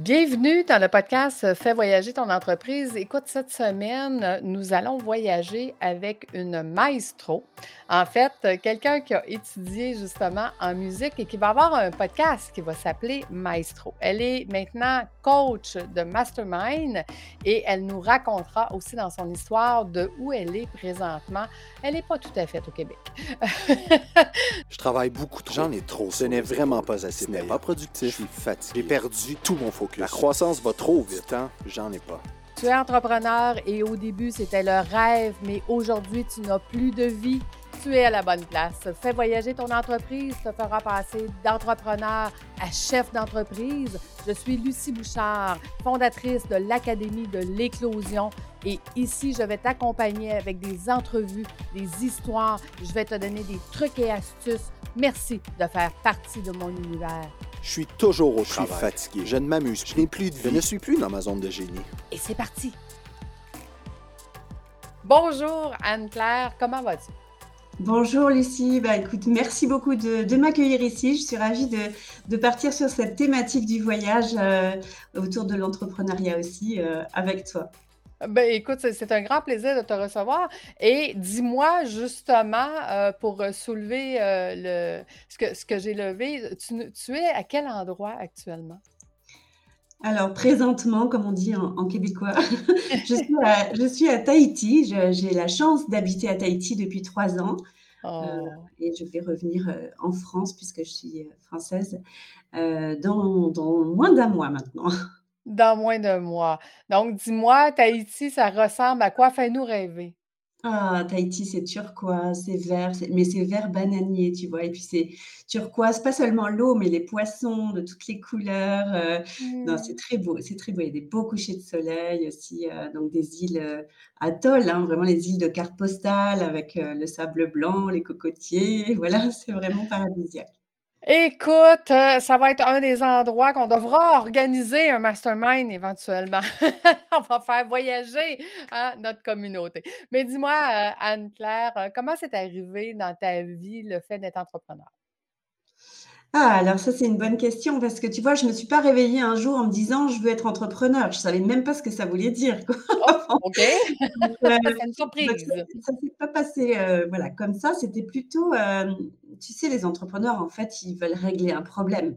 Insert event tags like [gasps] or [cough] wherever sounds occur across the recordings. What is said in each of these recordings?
Bienvenue dans le podcast Fais voyager ton entreprise. Écoute, cette semaine, nous allons voyager avec une maestro. En fait, quelqu'un qui a étudié justement en musique et qui va avoir un podcast qui va s'appeler Maestro. Elle est maintenant coach de Mastermind et elle nous racontera aussi dans son histoire de où elle est présentement. Elle n'est pas tout à fait au Québec. Je travaille beaucoup trop. J'en ai trop. Ce n'est vraiment pas assez. Ce n'est pas productif. Je suis fatigué. J'ai perdu tout mon focus. La croissance va trop vite. Hein? J'en ai pas. Tu es entrepreneur et au début, c'était le rêve, mais aujourd'hui, tu n'as plus de vie. Tu es à la bonne place. Fais voyager ton entreprise, te fera passer d'entrepreneur à chef d'entreprise. Je suis Lucie Bouchard, fondatrice de l'Académie de l'éclosion. Et ici, je vais t'accompagner avec des entrevues, des histoires. Je vais te donner des trucs et astuces. Merci de faire partie de mon univers. Je suis toujours au travail. Je suis fatigué. Je ne m'amuse. Je n'ai plus de vie. Je ne suis plus dans ma zone de génie. Et c'est parti. Bonjour Anne-Claire, comment vas-tu? Bonjour Lucie, bah, écoute, merci beaucoup de, m'accueillir ici. Je suis ravie de, partir sur cette thématique du voyage euh, autour de l'entrepreneuriat aussi euh, avec toi. Ben, écoute, c'est un grand plaisir de te recevoir. Et dis-moi justement, euh, pour soulever le, ce que, ce que j'ai levé, tu, tu es à quel endroit actuellement? Alors, présentement, comme on dit en, québécois, [laughs] je, suis à, je, suis à, Tahiti. J'ai la chance d'habiter à Tahiti depuis trois ans. Euh, oh. et je vais revenir euh, en France, puisque je suis euh, française, dans, dans, moins d'un mois maintenant. Dans moins d'un mois. Donc, dis-moi, Tahiti, ça ressemble à quoi? Fais-nous rêver. Ah, Tahiti, c'est turquoise, c'est vert, mais c'est vert bananier, tu vois? Et puis c'est turquoise, pas seulement l'eau, mais les poissons de toutes les couleurs, euh, non, c'est mmh. très beau, c'est très beau. Il y a des beaux couchers de soleil aussi, euh, donc des îles, euh, atolls, hein, vraiment les îles de carte postale avec, le sable blanc, les cocotiers, [laughs] voilà, c'est vraiment paradisiaque. Écoute, euh, ça va être un des endroits qu'on devra organiser un mastermind éventuellement. [laughs] On va faire voyager, hein, notre communauté. Mais dis-moi, euh, Anne-Claire, euh, comment c'est arrivé dans ta vie le fait d'être entrepreneur? Ah, alors ça, c'est une bonne question parce que tu vois, je me suis pas réveillée un jour en me disant: «Je veux être entrepreneur». Je savais même pas ce que ça voulait dire, quoi. [laughs] Oh, OK. C'est une surprise. ça s'est pas passé, voilà, comme ça. C'était plutôt, tu sais, les entrepreneurs, en fait, ils veulent régler un problème.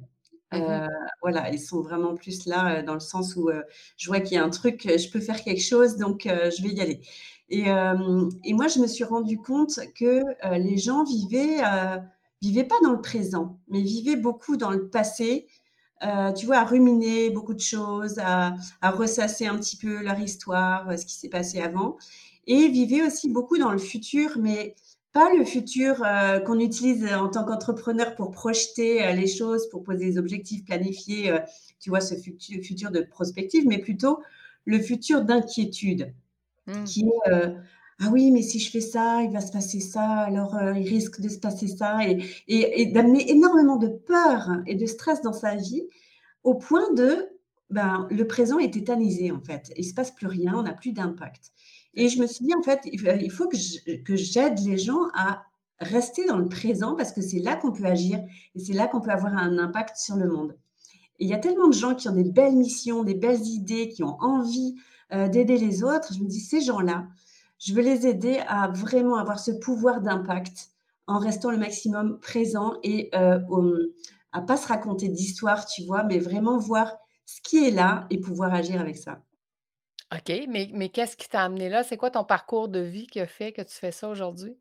Mmh voilà, ils sont vraiment plus là, dans le sens où, je vois qu'il y a un truc, je peux faire quelque chose, donc je vais y aller. Et et moi, je me suis rendu compte que, les gens vivaient, vivaient pas dans le présent, mais vivaient beaucoup dans le passé, tu vois, à ruminer beaucoup de choses, à à ressasser un petit peu leur histoire, ce qui s'est passé avant et vivaient aussi beaucoup dans le futur, mais pas le futur euh, qu'on utilise en tant qu'entrepreneur pour projeter euh, les choses, pour poser des objectifs, planifiés, euh, tu vois, ce futur, futur, de prospective, mais plutôt le futur d'inquiétude, mmh. qui est ah oui, mais si je fais ça, il va se passer ça, alors il risque de se passer ça, et, et, d'amener énormément de peur et de stress dans sa vie, au point de, ben, le présent est tétanisé en fait, il se passe plus rien, on n'a plus d'impact. Et je me suis dit, en fait, il faut que j'aide les gens à rester dans le présent parce que c'est là qu'on peut agir et c'est là qu'on peut avoir un impact sur le monde. Il y a tellement de gens qui ont des belles missions, des belles idées, qui ont envie euh, d'aider les autres. Je me dis, ces gens-là, je veux les aider à vraiment avoir ce pouvoir d'impact en restant le maximum présent et euh, à pas se raconter d'histoire, tu vois, mais vraiment voir ce qui est là et pouvoir agir avec ça. OK, mais mais qu'est-ce qui t'a amené là? C'est quoi ton parcours de vie qui a fait que tu fais ça aujourd'hui?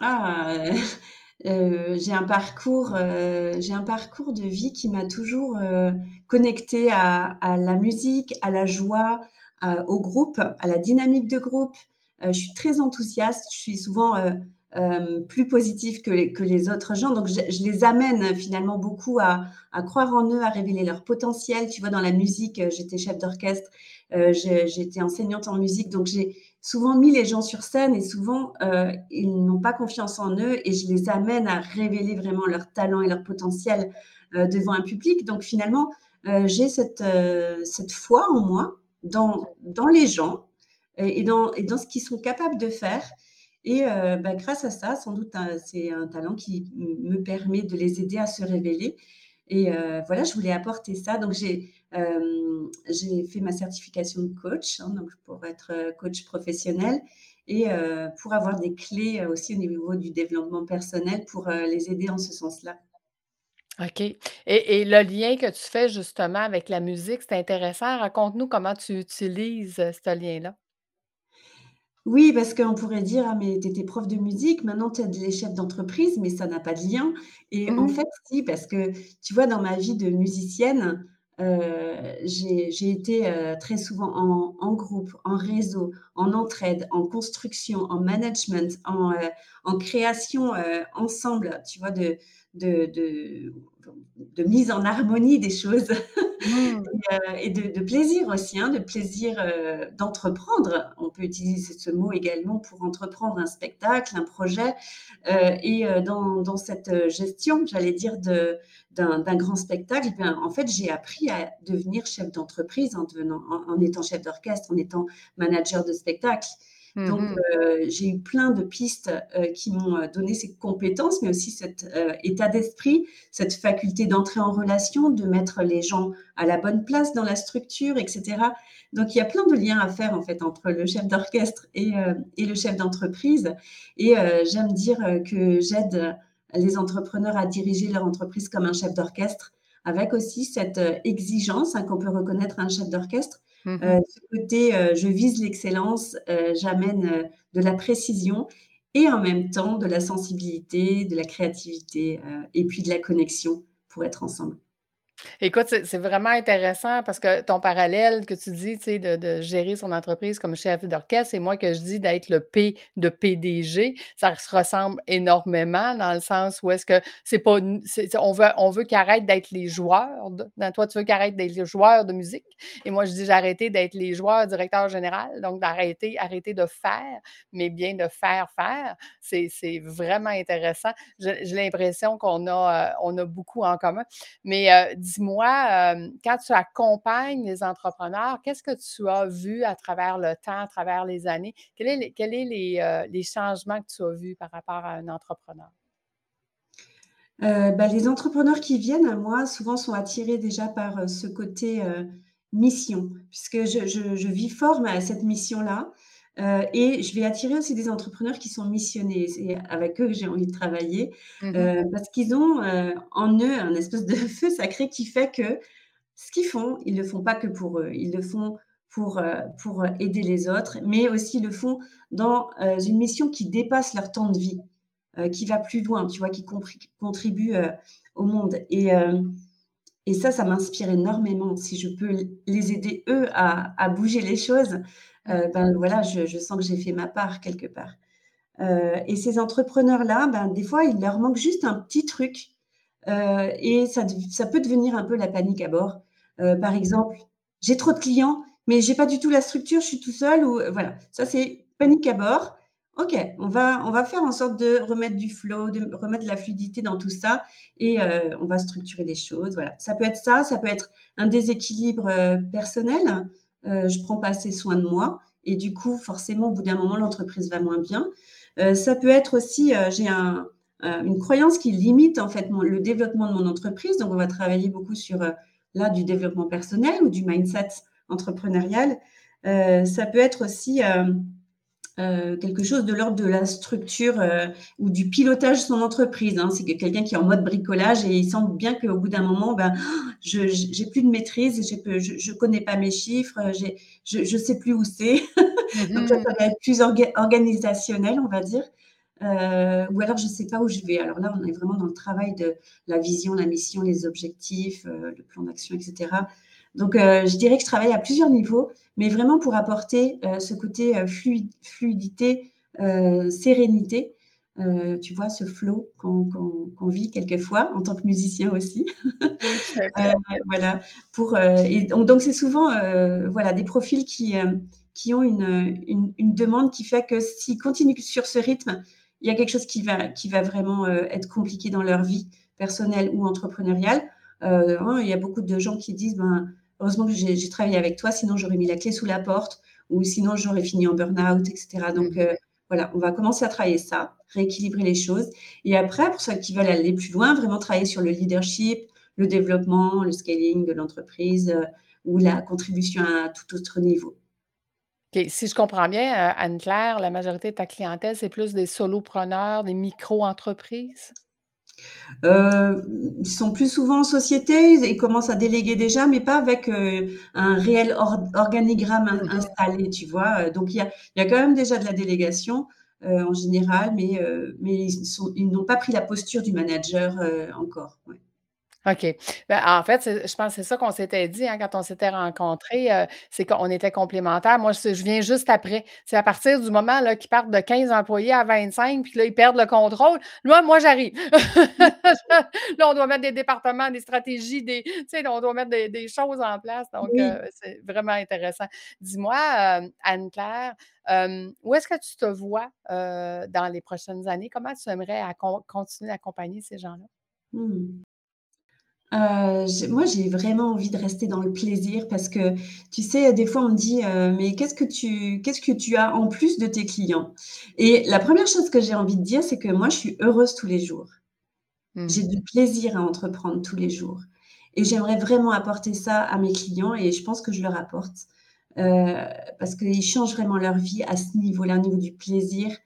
ah, [laughs] euh, j'ai un parcours, euh, un parcours de vie qui m'a toujours, euh, connectée à à la musique, à la joie, au groupe, à la dynamique de groupe. je suis très enthousiaste, je suis souvent, euh, plus positifs que les, autres gens. Donc, je, les amène finalement beaucoup à, croire en eux, à révéler leur potentiel. Tu vois, dans la musique, euh, j'étais chef d'orchestre, euh, j'étais enseignante en musique, donc j'ai souvent mis les gens sur scène et souvent, ils n'ont pas confiance en eux et je les amène à révéler vraiment leur talent et leur potentiel devant un public. Donc, finalement, j'ai cette, foi en moi, dans, les gens et dans ce qu'ils sont capables de faire. Et euh, bah, grâce à ça, sans doute, c'est un talent qui me permet de les aider à se révéler. Et voilà, je voulais apporter ça. Donc, j'ai j'ai fait ma certification de coach, hein, donc pour être coach professionnel et pour avoir des clés aussi au niveau du développement personnel pour les aider en ce sens-là. OK. Et le lien que tu fais justement avec la musique, c'est intéressant. Raconte-nous comment tu utilises, ce lien-là? Oui, parce qu'on pourrait dire: «Ah mais tu étais prof de musique, maintenant tu aides les chefs d'entreprise», mais ça n'a pas de lien et en Mmh fait si, parce que tu vois dans ma vie de musicienne, heu, j'ai été, heu, très souvent en en groupe, en réseau, en entraide, en construction, en management, en, en création, ensemble, tu vois? De de de de mise en harmonie des choses. [laughs] [laughs] et heu et de plaisir aussi, hein, de plaisir, heu, d'entreprendre. On peut utiliser ce mot également pour entreprendre un spectacle, un projet, heu et dans cette, gestion, j'allais dire d'un grand spectacle, bien, en fait, j'ai appris à devenir chef d'entreprise en en en étant chef d'orchestre, en étant manager de spectacle. Donc Mmh heu, j'ai eu plein de pistes, qui m'ont, donné ces compétences, mais aussi cet, état d'esprit, cette faculté d'entrer en relation, de mettre les gens à la bonne place dans la structure et cetera. Donc il y a plein de liens à faire en fait entre le chef d'orchestre et le chef d'entreprise et j'aime dire, que j'aide les entrepreneurs à diriger leur entreprise comme un chef d'orchestre, avec aussi cette, heu, exigence, hein, qu'on peut reconnaître à un chef d'orchestre. Heu, Mmh ce côté, heu, je vise l'excellence, j'amène, de la précision et en même temps de la sensibilité, de la créativité, et puis de la connexion pour être ensemble. Écoute, c'est vraiment intéressant parce que ton parallèle que tu dis, tu sais, de gérer son entreprise comme chef d'orchestre et moi que je dis d'être le P de PDG, ça se ressemble énormément dans le sens où est-ce que c'est pas on veut on veut qu'ils arrêtent d'être les joueurs de toi, tu veux qu'ils arrêtent d'être les joueurs de musique et moi, je dis: «J'ai arrêté d'être les joueurs directeurs général», donc d'arrêter arrêter de faire, mais bien de faire faire. C'est vraiment intéressant. J'ai l'impression qu'on a, heu, on a beaucoup en commun. Mais heu, dis-moi, hem, quand tu accompagnes les entrepreneurs, qu'est-ce que tu as vu à travers le temps, à travers les années? Quels quels est les, heu, les changements que tu as vus par rapport à un entrepreneur? Heu, bah, les entrepreneurs qui viennent à moi, souvent sont attirés déjà par, ce côté, mission, puisque je vis fort ma cette mission-là, heu et je vais attirer aussi des entrepreneurs qui sont missionnés. C'est avec eux que j'ai envie de travailler, Mmh mh. heu, parce qu'ils ont, heu, en eux un espèce de feu sacré qui fait que ce qu'ils font, ils le font pas que pour eux. Ils le font pour, pour, aider les autres, mais aussi ils le font dans, une mission qui dépasse leur temps de vie, qui va plus loin, tu vois? Qui contribue, au monde et et ça, ça m'inspire énormément. Si je peux les aider eux à à bouger les choses, Heu, ben, voilà, je sens que j'ai fait ma part quelque part. Heu et ces entrepreneurs-là, ben, des fois, il leur manque juste un petit truc, heu et ça ça peut devenir un peu la panique à bord. Par exemple: «J'ai trop de clients, mais j'ai pas du tout la structure, je suis tout seul» ou, voilà, ça c'est panique à bord. OK, on va on va faire en sorte de remettre du flow, de remettre de la fluidité dans tout ça et on va structurer les choses, voilà. Ça peut être ça, ça peut être un déséquilibre, personnel. Heu, je prends pas assez soin de moi et du coup, forcément, au bout d'un moment, l'entreprise va moins bien. Heu, ça peut être aussi, heu, j'ai heu, une croyance qui limite en fait le développement de mon entreprise, donc on va travailler beaucoup sur, là, du développement personnel ou du mindset entrepreneurial. Ça peut être aussi, heu, quelque chose de l'ordre de la structure, heu, ou du pilotage de son entreprise, hein. C'est que quelqu'un qui est en mode bricolage et il sent bien qu'au bout d'un moment, ben, [gasps] je j'ai plus de maîtrise, je je connais pas mes chiffres, j'ai je je sais plus où c'est. [laughs] Mmh Donc là, ça va être plus orga organisationnel, on va dire. Heu, ou alors je sais pas où je vais. Alors là, on est vraiment dans le travail de la vision, la mission, les objectifs, heu, le plan d'action et cetera. Donc heu, je dirais que je travaille à plusieurs niveaux, mais vraiment pour apporter, heu, ce côté, flui fluidité, sérénité, tu vois? Ce flow qu'on vit quelquefois en tant que musicien aussi. [laughs] Voilà, pour, et donc c'est souvent, voilà, des profils qui, qui ont une, une une demande qui fait que s'ils continuent sur ce rythme, il y a quelque chose qui va qui va vraiment, être compliqué dans leur vie personnelle ou entrepreneuriale. Hein, il y a beaucoup de gens qui disent: «Ben, heureusement que j'ai travaillé avec toi, sinon j'aurais mis la clé sous la porte ou sinon j'aurais fini en burn-out» et cetera. Donc Mmh heu, voilà, on va commencer à travailler ça, rééquilibrer les choses et après pour ceux qui veulent aller plus loin, vraiment travailler sur le leadership, le développement, le scaling de l'entreprise ou la contribution à tout autre niveau. Si je comprends bien, Anne-Claire, la majorité de ta clientèle, c'est plus des solopreneurs, des micro-entreprises? Euh, ils sont plus souvent en société, ils commencent à déléguer déjà, mais pas avec euh, un réel organigramme installé, tu vois. Donc il y a, y a, quand même déjà de la délégation euh, en général, mais, mais ils, ils n'ont pas pris la posture du manager encore. Ouais. OK. Ben, en fait, je pense que c'est ça qu'on s'était dit hein, quand on s'était rencontrés, euh, c'est qu'on était complémentaires. Moi, je viens juste après. C'est à partir du moment là, qu'ils partent de 15 employés à 25, puis là, ils perdent le contrôle. Moi, moi, j'arrive. [laughs] là, on doit mettre des départements, des stratégies, des, tu sais, on doit mettre des, choses en place. Donc, euh, c'est vraiment intéressant. Dis-moi, euh, Anne-Claire, où est-ce que tu te vois dans les prochaines années? Comment tu aimerais continuer d'accompagner ces gens-là? Mmh. Euh, moi, j'ai vraiment envie de rester dans le plaisir parce que, tu sais, des fois, on me dit, euh, mais qu'est-ce que tu, qu'est-ce que tu as en plus de tes clients? Et la première chose que j'ai envie de dire, c'est que moi, je suis heureuse tous les jours. Mmh. J'ai du plaisir à entreprendre tous les jours. Et j'aimerais vraiment apporter ça à mes clients et je pense que je leur apporte euh, parce qu'ils changent vraiment leur vie à ce niveau-là, au niveau du plaisir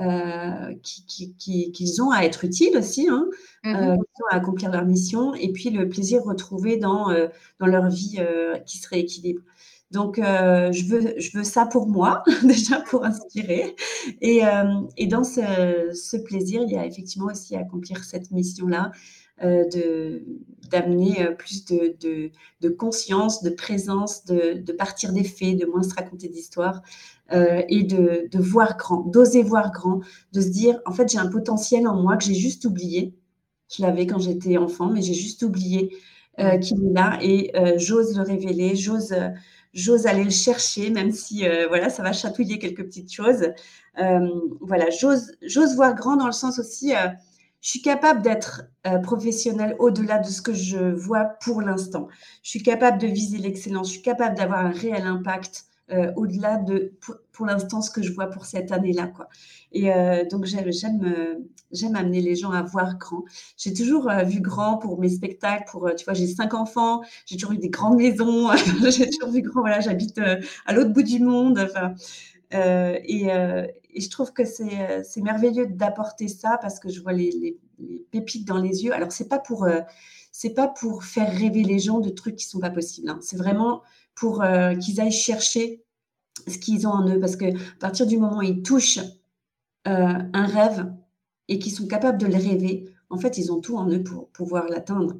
euh, qu'ils ont à être utiles aussi, hein, mmh euh, à accomplir leur mission, et puis le plaisir retrouvé dans, euh, dans leur vie qui se rééquilibre. Donc, je, veux, je veux ça pour moi, [laughs] déjà pour inspirer. Et, et dans ce, ce, plaisir, il y a effectivement aussi à accomplir cette mission-là, de d'amener plus de, de, de, conscience, de présence, de, de partir des faits, de moins se raconter d'histoires, euh, et de, de, voir grand, d'oser voir grand, de se dire, en fait, j'ai un potentiel en moi que j'ai juste oublié. Je l'avais quand j'étais enfant, mais j'ai juste oublié euh, qu'il est là et euh, j'ose le révéler, j'ose, j'ose aller le chercher, même si voilà, ça va chatouiller quelques petites choses. voilà, j'ose, j'ose voir grand dans le sens aussi, je suis capable d'être professionnelle au-delà de ce que je vois pour l'instant. Je suis capable de viser l'excellence, je suis capable d'avoir un réel impact euh, au-delà de, pour, l'instant, ce que je vois pour cette année-là. Quoi. Et euh, donc, j'aime, euh, amener les gens à voir grand. J'ai toujours vu grand pour mes spectacles. Pour, tu vois, j'ai cinq enfants, j'ai toujours eu des grandes maisons, [laughs] j'ai toujours vu grand. Voilà, j'habite à l'autre bout du monde. Et, et, je trouve que c'est, c'est merveilleux d'apporter ça parce que je vois les, les, les pépites dans les yeux. Alors, c'est pas pour c'est pas pour faire rêver les gens de trucs qui sont pas possibles. Hein. C'est vraiment pour euh, qu'ils aillent chercher ce qu'ils ont en eux. Parce que à partir du moment où ils touchent euh, un rêve et qu'ils sont capables de le rêver, en fait, ils ont tout en eux pour pouvoir l'atteindre.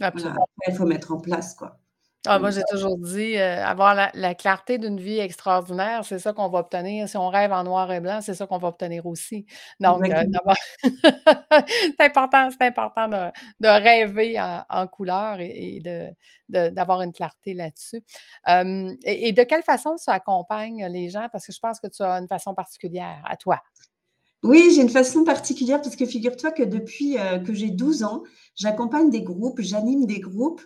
Absolument. il faut mettre en place, quoi. Ah, moi, j'ai toujours dit, euh, avoir la, clarté d'une vie extraordinaire, c'est ça qu'on va obtenir. Si on rêve en noir et blanc, c'est ça qu'on va obtenir aussi. Donc, [laughs] c'est important, c'est important de, rêver en, couleur et, d'avoir une clarté là-dessus. et, de quelle façon ça accompagne les gens? Parce que je pense que tu as une façon particulière à toi. Oui, j'ai une façon particulière parce que figure-toi que depuis euh, que j'ai 12 ans, j'accompagne des groupes, j'anime des groupes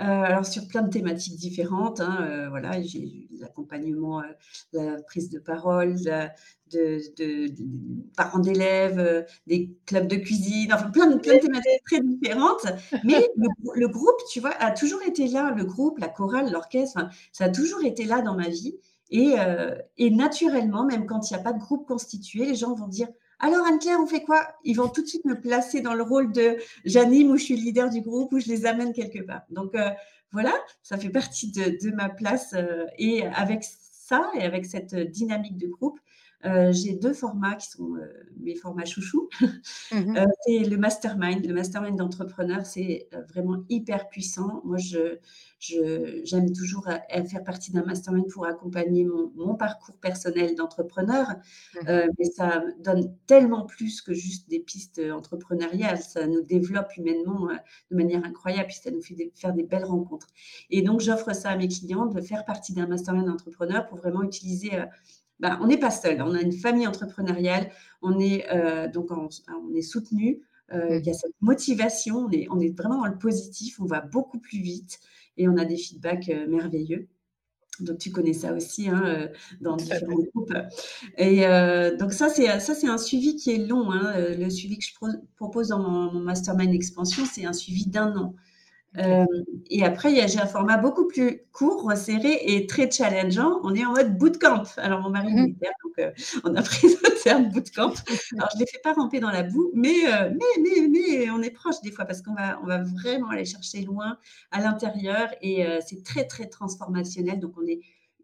euh, alors sur plein de thématiques différentes, hein, euh, voilà, j'ai l'accompagnement, euh, la prise de parole, de, parents d'élèves, des clubs de cuisine, enfin plein de, thématiques très différentes. Mais [laughs] le, groupe, tu vois, a toujours été là, le groupe, la chorale, l'orchestre, ça a toujours été là dans ma vie. Et, et naturellement, même quand il n'y a pas de groupe constitué, les gens vont dire alors, Anne-Claire, on fait quoi? Ils vont tout de suite me placer dans le rôle de j'anime ou je suis leader du groupe ou je les amène quelque part. Donc, euh, voilà, ça fait partie de, ma place. Euh, et avec ça et avec cette dynamique de groupe, euh, j'ai deux formats qui sont mes formats chouchous. Mmh [laughs] c'est le mastermind. Le mastermind d'entrepreneurs, c'est vraiment hyper puissant. Moi, je, j'aime toujours faire partie d'un mastermind pour accompagner mon, parcours personnel d'entrepreneur, mmh euh, mais ça donne tellement plus que juste des pistes entrepreneuriales. Ça nous développe humainement euh, de manière incroyable, puis ça nous fait faire des belles rencontres. Et donc, j'offre ça à mes clients de faire partie d'un mastermind d'entrepreneur pour vraiment utiliser. Euh, ben, on n'est pas seul, on a une famille entrepreneuriale, on est donc on est soutenu. Mmh. il y a cette motivation, on est, on est vraiment dans le positif, on va beaucoup plus vite et on a des feedbacks euh, merveilleux. Donc tu connais ça aussi hein, euh, dans différents groupes. Et euh, donc ça c'est ça c'est un suivi qui est long. Hein. Le suivi que je propose dans mon, mastermind expansion, c'est un suivi d'un an. Euh, et après, j'ai un format beaucoup plus court, resserré et très challengeant. On est en mode bootcamp. Alors, mon mari est mmh. militaire, donc euh, on a pris [laughs] le terme bootcamp. Alors, je ne les fais pas ramper dans la boue, mais, euh, mais, mais, mais, on est proche des fois parce qu'on va, on va vraiment aller chercher loin à l'intérieur et c'est très, très transformationnel. Donc, on est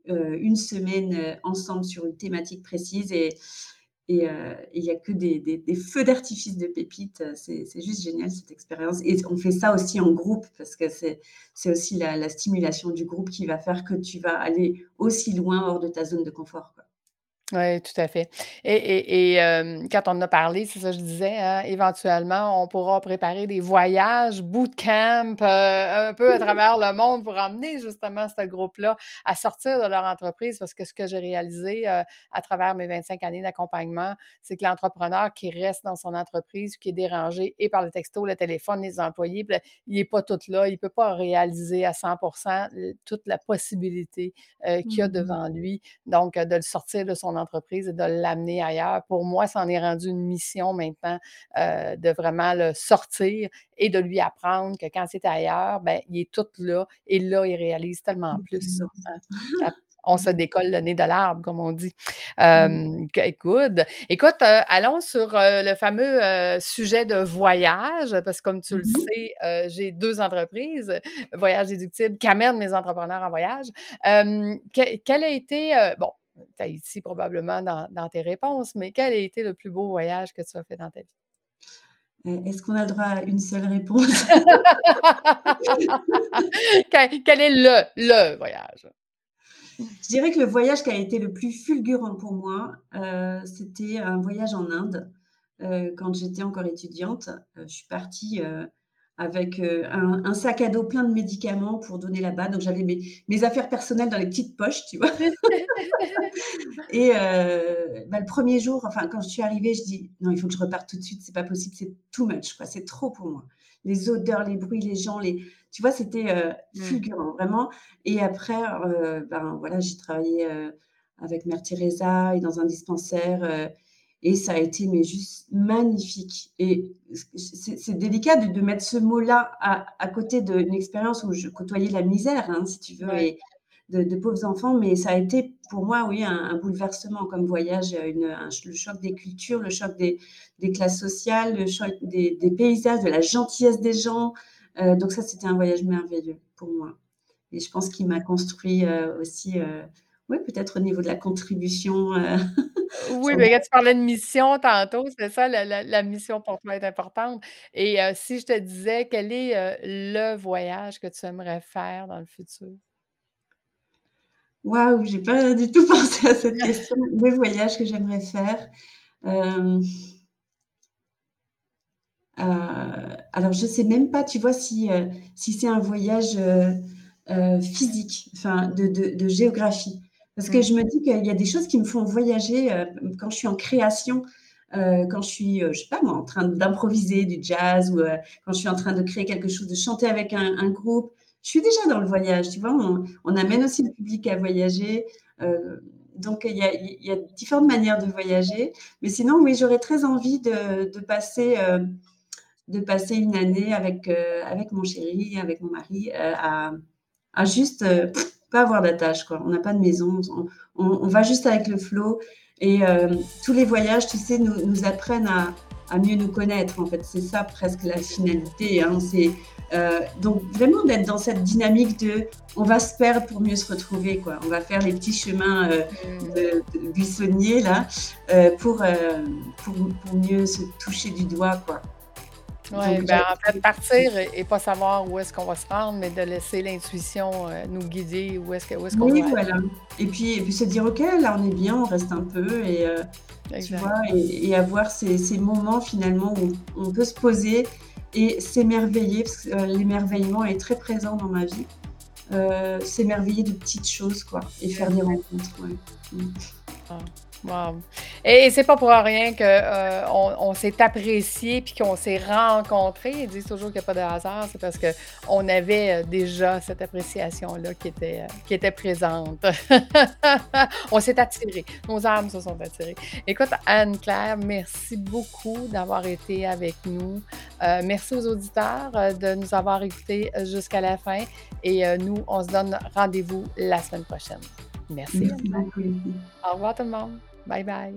une semaine ensemble sur une thématique précise et et euh, il n'y a que des, feux d'artifice de pépites. C'est juste génial cette expérience. Et on fait ça aussi en groupe parce que c'est aussi la, la, stimulation du groupe qui va faire que tu vas aller aussi loin hors de ta zone de confort. Oui, tout à fait. Et, et, quand on en a parlé, c'est ça que je disais, hein, éventuellement, on pourra préparer des voyages, bootcamp, euh, un peu à [laughs] travers le monde pour emmener justement ce groupe-là à sortir de leur entreprise. Parce que ce que j'ai réalisé euh, à travers mes 25 années d'accompagnement, c'est que l'entrepreneur qui reste dans son entreprise, qui est dérangé et par le texto, le téléphone, les employés, il n'est pas tout là, il ne peut pas réaliser à 100% toute la possibilité euh, qu'il y a mmh devant lui. Donc, de le sortir de son entreprise et de l'amener ailleurs. Pour moi, ça en est rendu une mission maintenant euh, de vraiment le sortir et de lui apprendre que quand c'est ailleurs, ben, il est tout là et là, il réalise tellement plus. Hein. on se décolle le nez de l'arbre, comme on dit. Mmh. écoute, écoute euh, allons sur euh, le fameux sujet de voyage, parce que comme tu le mmh sais, j'ai deux entreprises, Voyage déductible, qui amènent mes entrepreneurs en voyage. quel a été, bon, ici probablement dans, tes réponses, mais quel a été le plus beau voyage que tu as fait dans ta vie? Euh, est-ce qu'on a droit à une seule réponse? [laughs] quel, est le, le voyage? Je dirais que le voyage qui a été le plus fulgurant pour moi, euh, c'était un voyage en Inde. Euh, quand j'étais encore étudiante, je suis partie avec euh, un, sac à dos plein de médicaments pour donner là-bas. Donc j'avais mes, affaires personnelles dans les petites poches, tu vois. [laughs] et euh, bah, le premier jour, enfin quand je suis arrivée, je dis non, il faut que je reparte tout de suite. C'est pas possible, c'est too much, quoi. C'est trop pour moi. Les odeurs, les bruits, les gens, les, tu vois, c'était euh, fulgurant vraiment. Et après, ben voilà, j'ai travaillé avec Mère Teresa et dans un dispensaire. Et ça a été mais juste magnifique. Et c'est délicat de, mettre ce mot-là à, côté d'une expérience où je côtoyais la misère, hein, si tu veux, et de, pauvres enfants. Mais ça a été pour moi, oui, un, bouleversement comme voyage, une, le choc des cultures, le choc des, classes sociales, le choc des, paysages, de la gentillesse des gens. Euh, donc ça, c'était un voyage merveilleux pour moi. Et je pense qu'il m'a construit euh, aussi, euh, oui, peut-être au niveau de la contribution. [laughs] Oui, mais quand tu parlais de mission tantôt, c'est ça, la, mission pour toi est importante. Et si je te disais, quel est le voyage que tu aimerais faire dans le futur? Waouh, j'ai pas du tout [laughs] pensé à cette [laughs] question. Le voyage que j'aimerais faire. alors, je sais même pas, tu vois, si, si c'est un voyage physique, enfin, de géographie. Parce que mmh. je me dis qu'il y a des choses qui me font voyager euh, quand je suis en création, euh, quand je suis, euh, je sais pas moi, en train d'improviser du jazz ou quand je suis en train de créer quelque chose, de chanter avec un, groupe. Je suis déjà dans le voyage, tu vois. On, amène aussi le public à voyager. donc, il y, a, différentes manières de voyager. Mais sinon, oui, j'aurais très envie de, passer, de passer une année avec, avec mon chéri, avec mon mari, à, à, juste pas avoir d'attache, quoi. On n'a pas de maison, on, va juste avec le flot. Et euh, tous les voyages, tu sais, nous, nous apprennent à, à, mieux nous connaître, en fait. C'est ça presque la finalité. Hein. C'est, euh, donc vraiment d'être dans cette dynamique de on va se perdre pour mieux se retrouver, quoi. On va faire les petits chemins euh, de, buissonniers, là, pour, pour, pour, mieux se toucher du doigt, quoi. Oui, ben, en fait, partir et, pas savoir où est-ce qu'on va se rendre, mais de laisser l'intuition euh, nous guider où est-ce qu'on est qu'on oui, voilà. Et puis, et puis se dire, OK, là, on est bien, on reste un peu, et, euh, tu vois, et, avoir ces, ces, moments finalement où on peut se poser et s'émerveiller, parce que euh, l'émerveillement est très présent dans ma vie. s'émerveiller de petites choses, quoi, et faire des rencontres. Ouais. Mm. Ah. Wow. Et, c'est pas pour rien qu'on euh, on, s'est apprécié puis qu'on s'est rencontrés. Ils disent toujours qu'il n'y a pas de hasard. C'est parce qu'on avait euh, déjà cette appréciation-là qui était, euh, qui était présente. [laughs] on s'est attirés. Nos âmes se sont attirées. Écoute, Anne-Claire, merci beaucoup d'avoir été avec nous. merci aux auditeurs de nous avoir écoutés jusqu'à la fin. Et nous, on se donne rendez-vous la semaine prochaine. Merci. merci Au revoir tout le monde. Bye bye.